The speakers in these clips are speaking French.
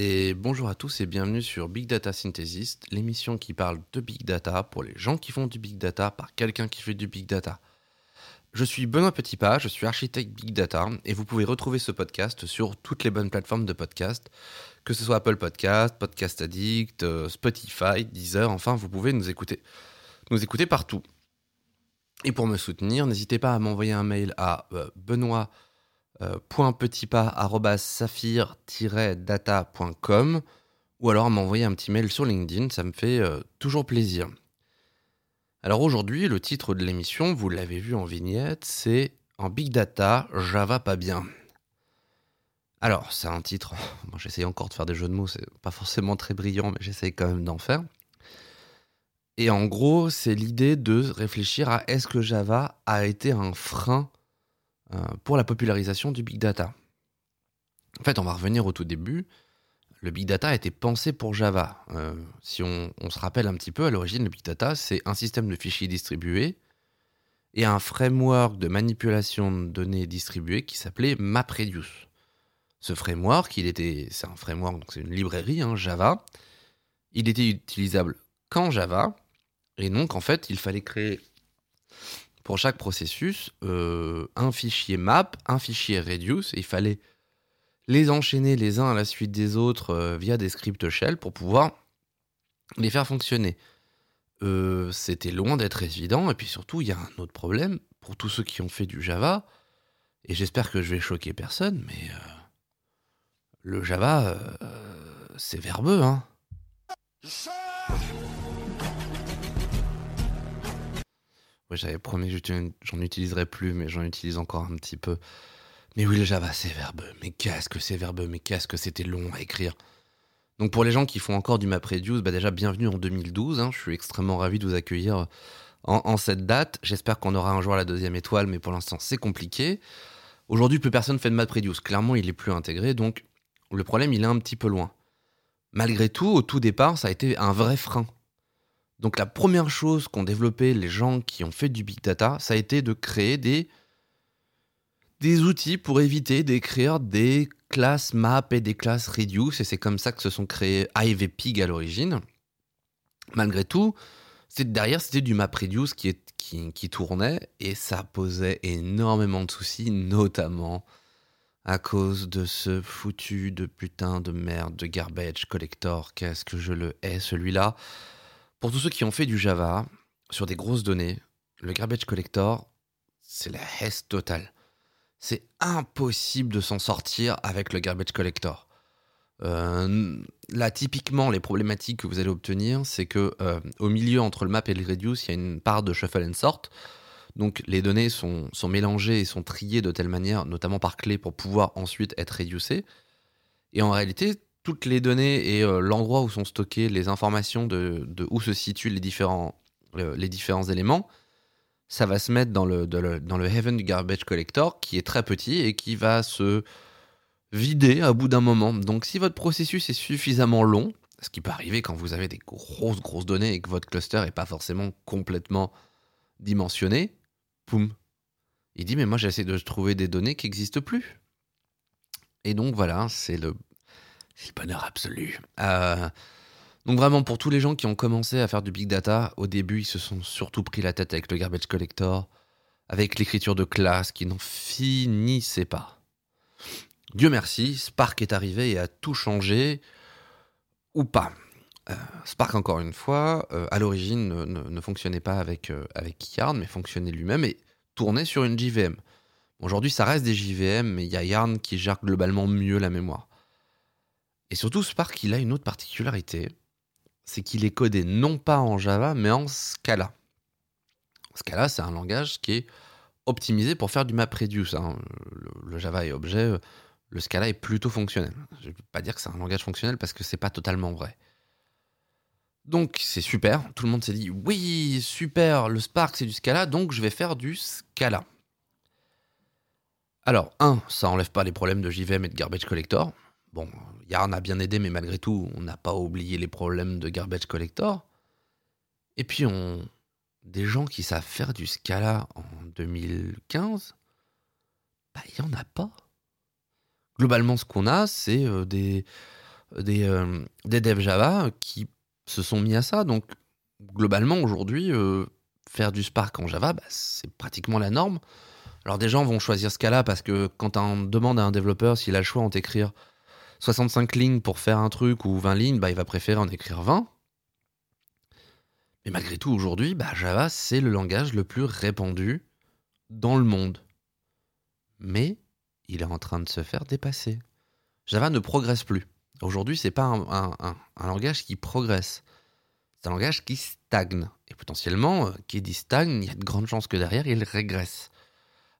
et bonjour à tous et bienvenue sur Big Data Synthesist, l'émission qui parle de Big Data pour les gens qui font du Big Data par quelqu'un qui fait du Big Data. Je suis Benoît Petitpas, je suis architecte Big Data et vous pouvez retrouver ce podcast sur toutes les bonnes plateformes de podcast, que ce soit Apple Podcast, Podcast Addict, euh, Spotify, Deezer, enfin vous pouvez nous écouter, nous écouter partout. Et pour me soutenir, n'hésitez pas à m'envoyer un mail à euh, euh, saphir-data.com ou alors m'envoyer un petit mail sur LinkedIn, ça me fait euh, toujours plaisir. Alors aujourd'hui, le titre de l'émission, vous l'avez vu en vignette, c'est En Big Data, Java pas bien. Alors, c'est un titre, bon, j'essaye encore de faire des jeux de mots, c'est pas forcément très brillant, mais j'essaye quand même d'en faire. Et en gros, c'est l'idée de réfléchir à est-ce que Java a été un frein pour la popularisation du big data. En fait, on va revenir au tout début. Le big data a été pensé pour Java. Euh, si on, se rappelle un petit peu, à l'origine, le big data, c'est un système de fichiers distribués et un framework de manipulation de données distribuées qui s'appelait MapReduce. Ce framework, il était, c'est un framework, donc c'est une librairie hein, Java. Il était utilisable qu'en Java, et donc en fait, il fallait créer pour chaque processus euh, un fichier map, un fichier reduce, et il fallait les enchaîner les uns à la suite des autres euh, via des scripts shell pour pouvoir les faire fonctionner. Euh, c'était loin d'être évident, et puis surtout, il y a un autre problème pour tous ceux qui ont fait du Java, et j'espère que je vais choquer personne, mais le Java, c'est verbeux, hein. J'avais promis que j'en utiliserai plus, mais j'en utilise encore un petit peu. Mais oui, le Java, c'est verbeux. Mais qu'est-ce que c'est verbeux Mais qu'est-ce que c'était long à écrire? Donc pour les gens qui font encore du MapReduce, bah déjà bienvenue en 2012. Hein. Je suis extrêmement ravi de vous accueillir en, cette date. J'espère qu'on aura un jour la deuxième étoile, mais pour l'instant c'est compliqué. Aujourd'hui, plus personne fait de MapReduce. Clairement, il est plus intégré, donc le problème, il est un petit peu loin. Malgré tout, au tout départ, ça a été un vrai frein donc la première chose qu'ont développé les gens qui ont fait du big data, ça a été de créer des, des outils pour éviter d'écrire des classes map et des classes reduce, et c'est comme ça que se sont créés IVPig à l'origine. Malgré tout, derrière c'était du map reduce qui, est, qui, qui tournait, et ça posait énormément de soucis, notamment à cause de ce foutu de putain de merde de garbage collector. Qu'est-ce que je le hais celui-là? Pour tous ceux qui ont fait du Java sur des grosses données, le garbage collector, c'est la hesse totale. C'est impossible de s'en sortir avec le garbage collector. Euh, là, typiquement, les problématiques que vous allez obtenir, c'est que euh, au milieu entre le map et le reduce, il y a une part de shuffle and sort. Donc, les données sont, sont mélangées et sont triées de telle manière, notamment par clé, pour pouvoir ensuite être réducées. Et en réalité, toutes les données et euh, l'endroit où sont stockées les informations de, où se situent les différents, euh, les différents éléments, ça va se mettre dans le, dans le Heaven Garbage Collector qui est très petit et qui va se vider à bout d'un moment. Donc si votre processus est suffisamment long, ce qui peut arriver quand vous avez des grosses grosses données et que votre cluster n'est pas forcément complètement dimensionné, poum, il dit mais moi j'essaie de trouver des données qui n'existent plus. Et donc voilà, c'est le le bonheur absolu. Euh, donc vraiment, pour tous les gens qui ont commencé à faire du big data, au début, ils se sont surtout pris la tête avec le garbage collector, avec l'écriture de classe qui n'en finissait pas. Dieu merci, Spark est arrivé et a tout changé, ou pas. Euh, Spark, encore une fois, euh, à l'origine ne, fonctionnait pas avec, avec Yarn, mais fonctionnait lui-même et tournait sur une JVM. Aujourd'hui, ça reste des JVM, mais il y a Yarn qui gère globalement mieux la mémoire. Et surtout, Spark, il a une autre particularité, c'est qu'il est codé non pas en Java, mais en Scala. Scala, c'est un langage qui est optimisé pour faire du MapReduce. Hein. Le, Java est objet, le Scala est plutôt fonctionnel. Je ne vais pas dire que c'est un langage fonctionnel parce que c'est pas totalement vrai. Donc c'est super, tout le monde s'est dit oui, super, le Spark c'est du Scala, donc je vais faire du Scala. Alors, un, ça enlève pas les problèmes de JVM et de Garbage Collector. Bon, Yarn a bien aidé, mais malgré tout, on n'a pas oublié les problèmes de garbage collector. Et puis, on... des gens qui savent faire du Scala en 2015, bah, il n'y en a pas. Globalement, ce qu'on a, c'est euh, des, euh, des devs Java qui se sont mis à ça. Donc, globalement, aujourd'hui, euh, faire du Spark en Java, bah, c'est pratiquement la norme. Alors, des gens vont choisir Scala parce que quand on demande à un développeur s'il a le choix entre écrire 65 lignes pour faire un truc ou 20 lignes, bah, il va préférer en écrire 20. Mais malgré tout, aujourd'hui, bah, Java, c'est le langage le plus répandu dans le monde. Mais il est en train de se faire dépasser. Java ne progresse plus. Aujourd'hui, c'est pas un, langage qui progresse. C'est un langage qui stagne. Et potentiellement, euh, qui dit stagne, il y a de grandes chances que derrière, il régresse.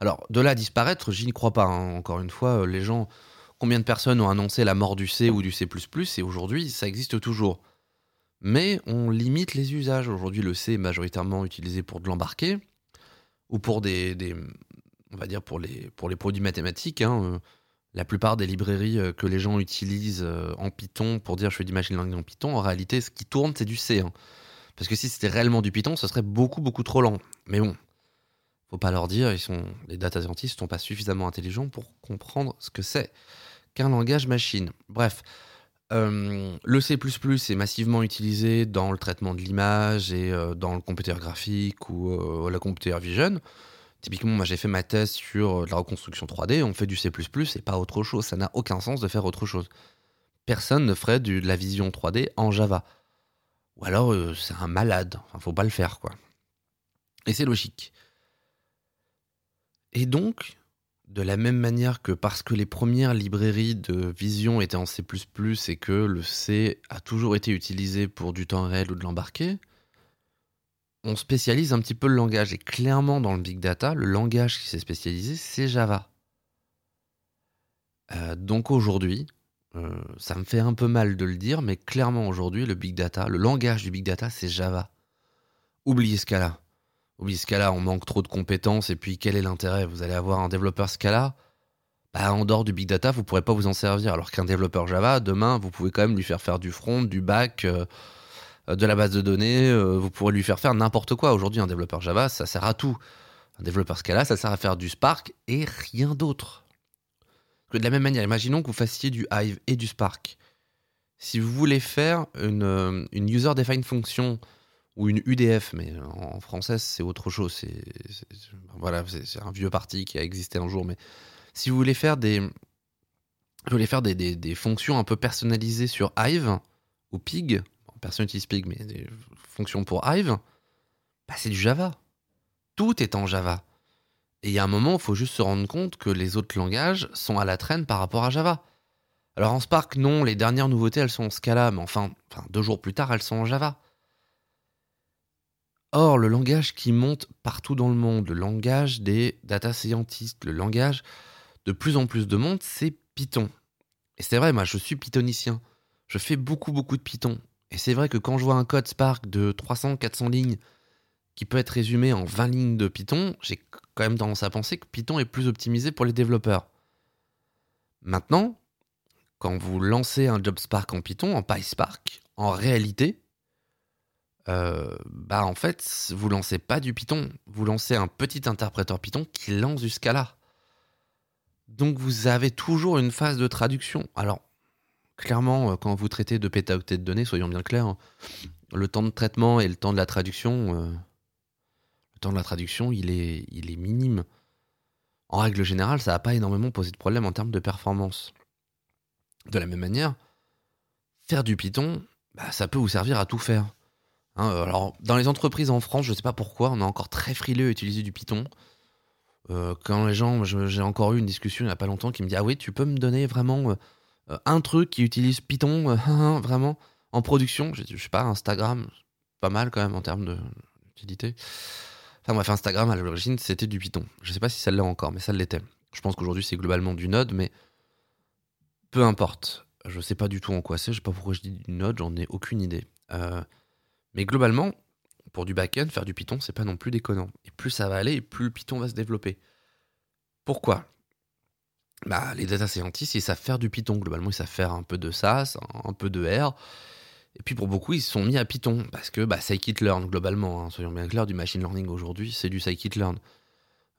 Alors, de là à disparaître, j'y crois pas. Hein. Encore une fois, euh, les gens, combien de personnes ont annoncé la mort du C ou du C++ et aujourd'hui, ça existe toujours. Mais on limite les usages. Aujourd'hui, le C est majoritairement utilisé pour de l'embarquer ou pour des, on va dire pour les, pour les produits mathématiques. Hein, euh, la plupart des librairies euh, que les gens utilisent euh, en Python pour dire je fais du machine learning en Python, en réalité, ce qui tourne, c'est du C. Hein. Parce que si c'était réellement du Python, ce serait beaucoup, beaucoup trop lent. Mais bon, faut pas leur dire, ils sont, les data scientists sont pas suffisamment intelligents pour comprendre ce que c'est qu'un langage machine. Bref, le C++ est massivement utilisé dans le traitement de l'image et dans le computer graphique ou la computer vision. Typiquement, moi j'ai fait ma thèse sur euh, la reconstruction 3D, on fait du C++ et pas autre chose. Ça n'a aucun sens de faire autre chose. Personne ne ferait de la vision 3D en Java. Ou alors euh, c'est un malade, enfin faut pas le faire quoi. Et c'est logique. Et donc, de la même manière que parce que les premières librairies de vision étaient en C++ et que le C a toujours été utilisé pour du temps réel ou de l'embarquer, on spécialise un petit peu le langage. Et clairement, dans le big data, le langage qui s'est spécialisé, c'est Java. Euh, donc aujourd'hui, euh, ça me fait un peu mal de le dire, mais clairement aujourd'hui, le big data, le langage du big data, c'est Java. Oubliez Scala. Oubliez Scala, on manque trop de compétences, et puis quel est l'intérêt? Vous allez avoir un développeur Scala, bah, en dehors du big data, vous ne pourrez pas vous en servir. Alors qu'un développeur Java, demain, vous pouvez quand même lui faire faire du front, du back. Euh, euh, de la base de données, euh, vous pourrez lui faire faire n'importe quoi. Aujourd'hui, un développeur Java, ça sert à tout. Un développeur Scala, ça sert à faire du Spark et rien d'autre. De la même manière, imaginons que vous fassiez du Hive et du Spark. Si vous voulez faire une, euh, user-defined function ou une UDF, mais en français c'est autre chose, c'est voilà, c'est un vieux parti qui a existé un jour, mais si vous voulez faire des, voulez faire des, des fonctions un peu personnalisées sur Hive ou Pig, personne n'utilise Pig, mais des fonctions pour Hive, bah, c'est du Java. Tout est en Java. Et il y a un moment, il faut juste se rendre compte que les autres langages sont à la traîne par rapport à Java. Alors en Spark, non, les dernières nouveautés, elles sont en Scala, mais enfin, enfin deux jours plus tard, elles sont en Java. Or, le langage qui monte partout dans le monde, le langage des data scientists, le langage de plus en plus de monde, c'est Python. Et c'est vrai, moi, je suis pythonicien. Je fais beaucoup, beaucoup de Python. Et c'est vrai que quand je vois un code Spark de 300-400 lignes qui peut être résumé en 20 lignes de Python, j'ai quand même tendance à penser que Python est plus optimisé pour les développeurs. Maintenant, quand vous lancez un job Spark en Python, en PySpark, en réalité, euh, bah en fait, vous lancez pas du Python, vous lancez un petit interpréteur Python qui lance du Scala. Donc vous avez toujours une phase de traduction. Alors, clairement, euh, quand vous traitez de pétaoctets de données, soyons bien clairs, hein, le temps de traitement et le temps de la traduction, euh, le temps de la traduction, il est, il est minime. En règle générale, ça n'a pas énormément posé de problème en termes de performance. De la même manière, faire du Python, bah, ça peut vous servir à tout faire. Hein, alors, dans les entreprises en France, je ne sais pas pourquoi, on est encore très frileux à utiliser du Python. Euh, quand les gens, j'ai encore eu une discussion il n'y a pas longtemps qui me dit Ah oui, tu peux me donner vraiment euh, un truc qui utilise Python euh, vraiment en production? Je, sais pas, Instagram, pas mal quand même en termes d'utilité. Enfin bref, Instagram à l'origine c'était du Python. Je sais pas si ça l'est encore, mais ça l'était. Je pense qu'aujourd'hui c'est globalement du Node, mais peu importe. Je sais pas du tout en quoi c'est. Je sais pas pourquoi je dis du Node, j'en ai aucune idée. Euh, mais globalement, pour du backend, faire du Python, c'est pas non plus déconnant. Et plus ça va aller, et plus Python va se développer. Pourquoi? Bah, les data scientists, ils savent faire du Python. Globalement, ils savent faire un peu de SAS, un peu de R. Et puis pour beaucoup, ils se sont mis à Python parce que bah, scikit-learn, globalement, hein, soyons bien clairs, du machine learning aujourd'hui, c'est du scikit-learn.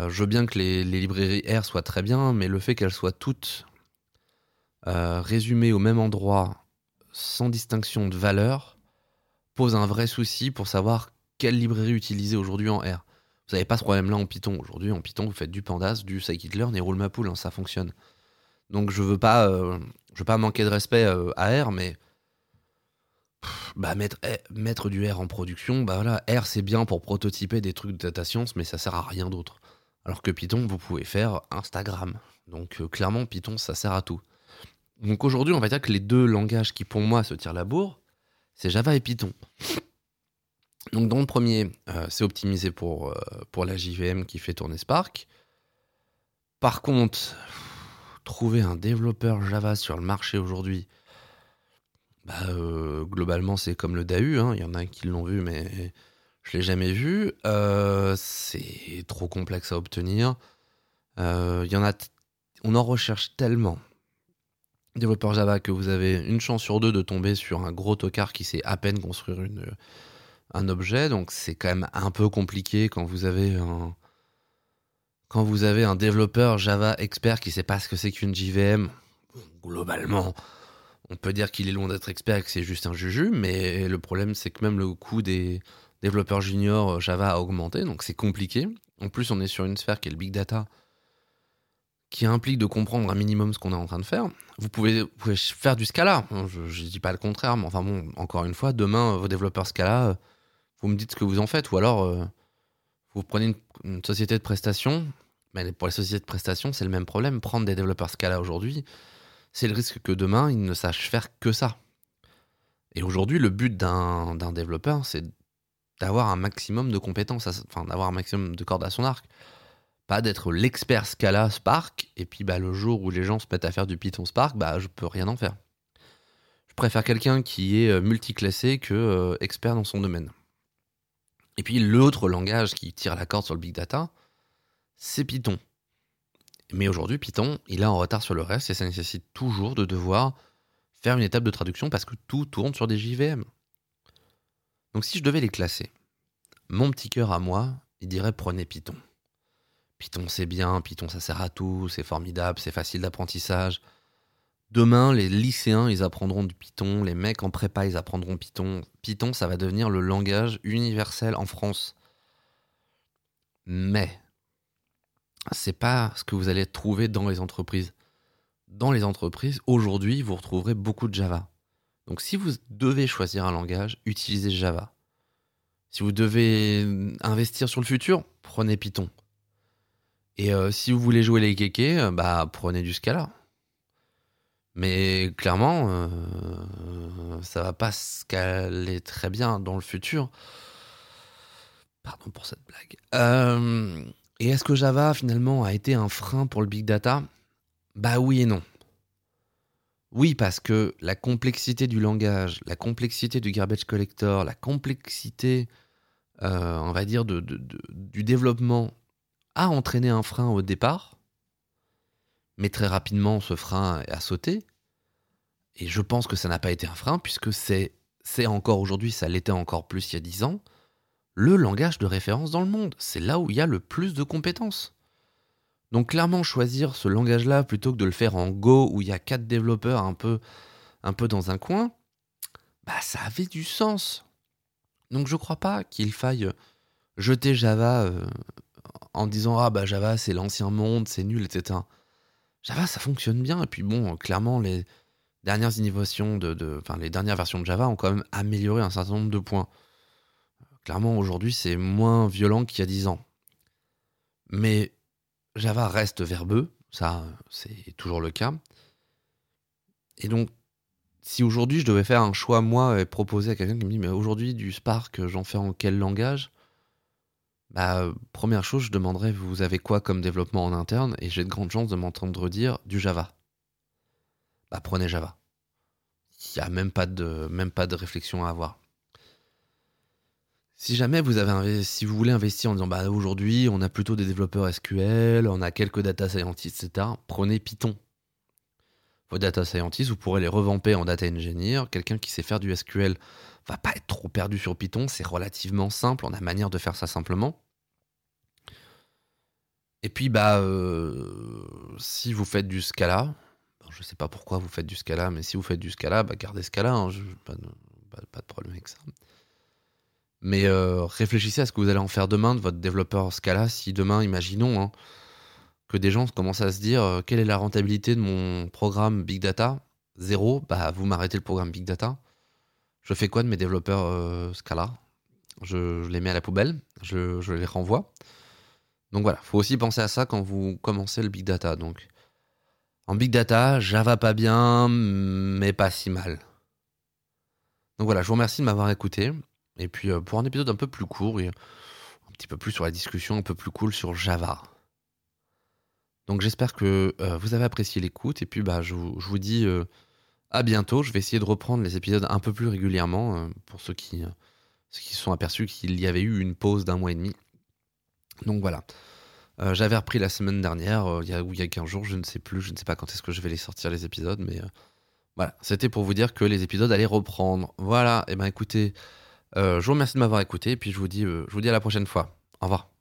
Euh, je veux bien que les, librairies R soient très bien, mais le fait qu'elles soient toutes euh, résumées au même endroit sans distinction de valeur pose un vrai souci pour savoir quelle librairie utiliser aujourd'hui en R. Vous n'avez pas ce problème-là en Python. Aujourd'hui, en Python, vous faites du Pandas, du scikit-learn et rollmapool, hein, ça fonctionne. Donc je veux pas, euh, je veux pas manquer de respect euh, à R, mais bah, mettre, eh, mettre du R en production, bah voilà, R c'est bien pour prototyper des trucs de data science, mais ça sert à rien d'autre. Alors que Python, vous pouvez faire Instagram. Donc euh, clairement, Python, ça sert à tout. Donc aujourd'hui, on va dire que les deux langages qui pour moi se tirent la bourre, c'est Java et Python. Donc dans le premier, euh, c'est optimisé pour, euh, la JVM qui fait tourner Spark. Par contre, trouver un développeur Java sur le marché aujourd'hui, bah, euh, globalement c'est comme le DAU, hein. il y en a qui l'ont vu mais je l'ai jamais vu. c'est trop complexe à obtenir. Il y en a, on en recherche tellement développeur Java que vous avez une chance sur deux de tomber sur un gros tocard qui sait à peine construire une, un objet. Donc c'est quand même un peu compliqué quand vous avez un, quand vous avez un développeur Java expert qui sait pas ce que c'est qu'une JVM. Globalement, on peut dire qu'il est loin d'être expert et que c'est juste un juju, mais le problème c'est que même le coût des développeurs juniors Java a augmenté, donc c'est compliqué. En plus, on est sur une sphère qui est le big data qui implique de comprendre un minimum ce qu'on est en train de faire. Vous pouvez, faire du Scala, je ne dis pas le contraire, mais enfin bon, encore une fois, demain, vos développeurs Scala, vous me dites ce que vous en faites, ou alors euh, vous prenez une, société de prestation, mais pour les sociétés de prestation, c'est le même problème. Prendre des développeurs Scala aujourd'hui, c'est le risque que demain, ils ne sachent faire que ça. Et aujourd'hui, le but d'un développeur, c'est d'avoir un maximum de compétences, enfin d'avoir un maximum de cordes à son arc. Pas d'être l'expert Scala Spark, et puis bah, le jour où les gens se mettent à faire du Python Spark, bah, je peux rien en faire. Je préfère quelqu'un qui est euh, multiclassé que euh, expert dans son domaine. Et puis l'autre langage qui tire la corde sur le big data, c'est Python. Mais aujourd'hui, Python, il est en retard sur le reste et ça nécessite toujours de devoir faire une étape de traduction parce que tout tourne sur des JVM. Donc si je devais les classer, mon petit cœur à moi, il dirait prenez Python. Python c'est bien, Python ça sert à tout, c'est formidable, c'est facile d'apprentissage. Demain, les lycéens, ils apprendront du Python, les mecs en prépa, ils apprendront Python. Python, ça va devenir le langage universel en France. Mais c'est pas ce que vous allez trouver dans les entreprises. Dans les entreprises, aujourd'hui, vous retrouverez beaucoup de Java. Donc si vous devez choisir un langage, utilisez Java. Si vous devez investir sur le futur, prenez Python. Et euh, si vous voulez jouer les kékés, euh, bah prenez du Scala. Mais clairement, euh, ça va pas scaler très bien dans le futur. Pardon pour cette blague. et est-ce que Java finalement a été un frein pour le big data? Bah oui et non. Oui, parce que la complexité du langage, la complexité du garbage collector, la complexité, on va dire, du développement a entraîné un frein au départ, mais très rapidement ce frein a sauté. Et je pense que ça n'a pas été un frein, puisque c'est, encore aujourd'hui, ça l'était encore plus il y a dix ans, le langage de référence dans le monde. C'est là où il y a le plus de compétences. Donc clairement choisir ce langage-là plutôt que de le faire en Go où il y a quatre développeurs un peu, un peu dans un coin, bah ça avait du sens. Donc je crois pas qu'il faille jeter Java euh, en disant ah bah Java c'est l'ancien monde, c'est nul, etc. Java ça fonctionne bien et puis bon clairement les dernières innovations de, enfin les dernières versions de Java ont quand même amélioré un certain nombre de points. Clairement aujourd'hui c'est moins violent qu'il y a 10 ans. Mais Java reste verbeux, ça c'est toujours le cas. Et donc si aujourd'hui je devais faire un choix moi et proposer à quelqu'un qui me dit mais aujourd'hui du Spark j'en fais en quel langage? Bah, première chose, je demanderais vous avez quoi comme développement en interne et j'ai de grandes chances de m'entendre dire du Java. Bah, prenez Java. Il n'y a même pas, de, réflexion à avoir. Si jamais vous avez si vous voulez investir en disant bah aujourd'hui on a plutôt des développeurs SQL, on a quelques data scientists, etc. Prenez Python. Vos data scientists, vous pourrez les revamper en data engineer. Quelqu'un qui sait faire du SQL va pas être trop perdu sur Python. C'est relativement simple. On a manière de faire ça simplement. Et puis, bah, euh, si vous faites du Scala, je sais pas pourquoi vous faites du Scala, mais si vous faites du Scala, bah gardez Scala, hein, je, pas, de, problème avec ça. Mais euh, réfléchissez à ce que vous allez en faire demain de votre développeur Scala. Si demain, imaginons hein, que des gens commencent à se dire euh, quelle est la rentabilité de mon programme Big Data? Zéro, bah vous m'arrêtez le programme Big Data. Je fais quoi de mes développeurs Scala? Je, les mets à la poubelle, je, je les renvoie. Donc voilà, faut aussi penser à ça quand vous commencez le Big Data. Donc en Big Data, Java pas bien, mais pas si mal. Donc voilà, je vous remercie de m'avoir écouté. Et puis euh, pour un épisode un peu plus court, et un petit peu plus sur la discussion, un peu plus cool sur Java. Donc j'espère que euh, vous avez apprécié l'écoute. Et puis bah, je, vous, dis euh, à bientôt. Je vais essayer de reprendre les épisodes un peu plus régulièrement pour ceux qui, ceux qui sont aperçus qu'il y avait eu une pause d'un mois et demi. Donc voilà. J'avais repris la semaine dernière, il y a, il y a 15 jours, je ne sais plus, je ne sais pas quand est-ce que je vais les sortir les épisodes, mais voilà, c'était pour vous dire que les épisodes allaient reprendre. Voilà, et eh ben écoutez, euh, je vous remercie de m'avoir écouté et puis je vous dis, euh, je vous dis à la prochaine fois. Au revoir.